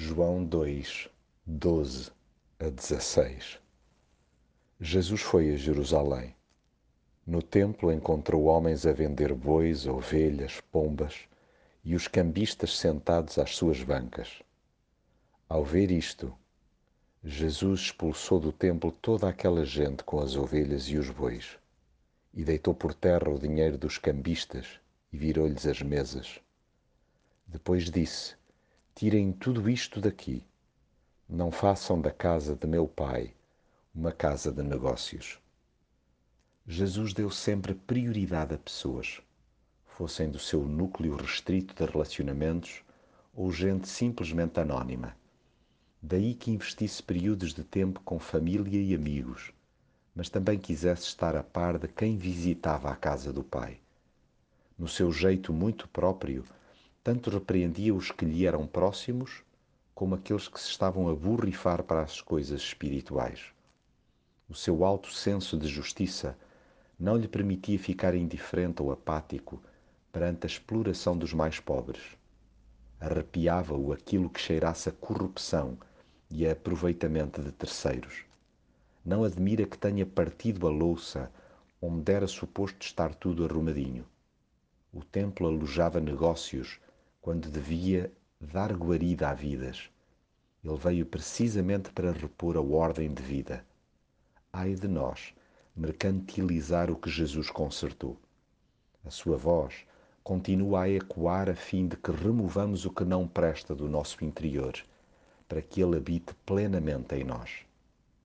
João 2, 12 a 16 Jesus foi a Jerusalém. No templo encontrou homens a vender bois, ovelhas, pombas e os cambistas sentados às suas bancas. Ao ver isto, Jesus expulsou do templo toda aquela gente com as ovelhas e os bois, e deitou por terra o dinheiro dos cambistas e virou-lhes as mesas. Depois disse: Tirem tudo isto daqui. Não façam da casa de meu pai uma casa de negócios. Jesus deu sempre prioridade a pessoas, fossem do seu núcleo restrito de relacionamentos ou gente simplesmente anónima. Daí que investisse períodos de tempo com família e amigos, mas também quisesse estar a par de quem visitava a casa do Pai. No seu jeito muito próprio, tanto repreendia os que lhe eram próximos, como aqueles que se estavam a borrifar para as coisas espirituais. O seu alto senso de justiça não lhe permitia ficar indiferente ou apático perante a exploração dos mais pobres. Arrepiava-o aquilo que cheirasse a corrupção e a aproveitamento de terceiros. Não admira que tenha partido a louça onde era suposto estar tudo arrumadinho. O templo alojava negócios quando devia dar guarida a vidas. Ele veio precisamente para repor a ordem de vida. Ai de nós, mercantilizar o que Jesus consertou. A sua voz continua a ecoar a fim de que removamos o que não presta do nosso interior, para que ele habite plenamente em nós.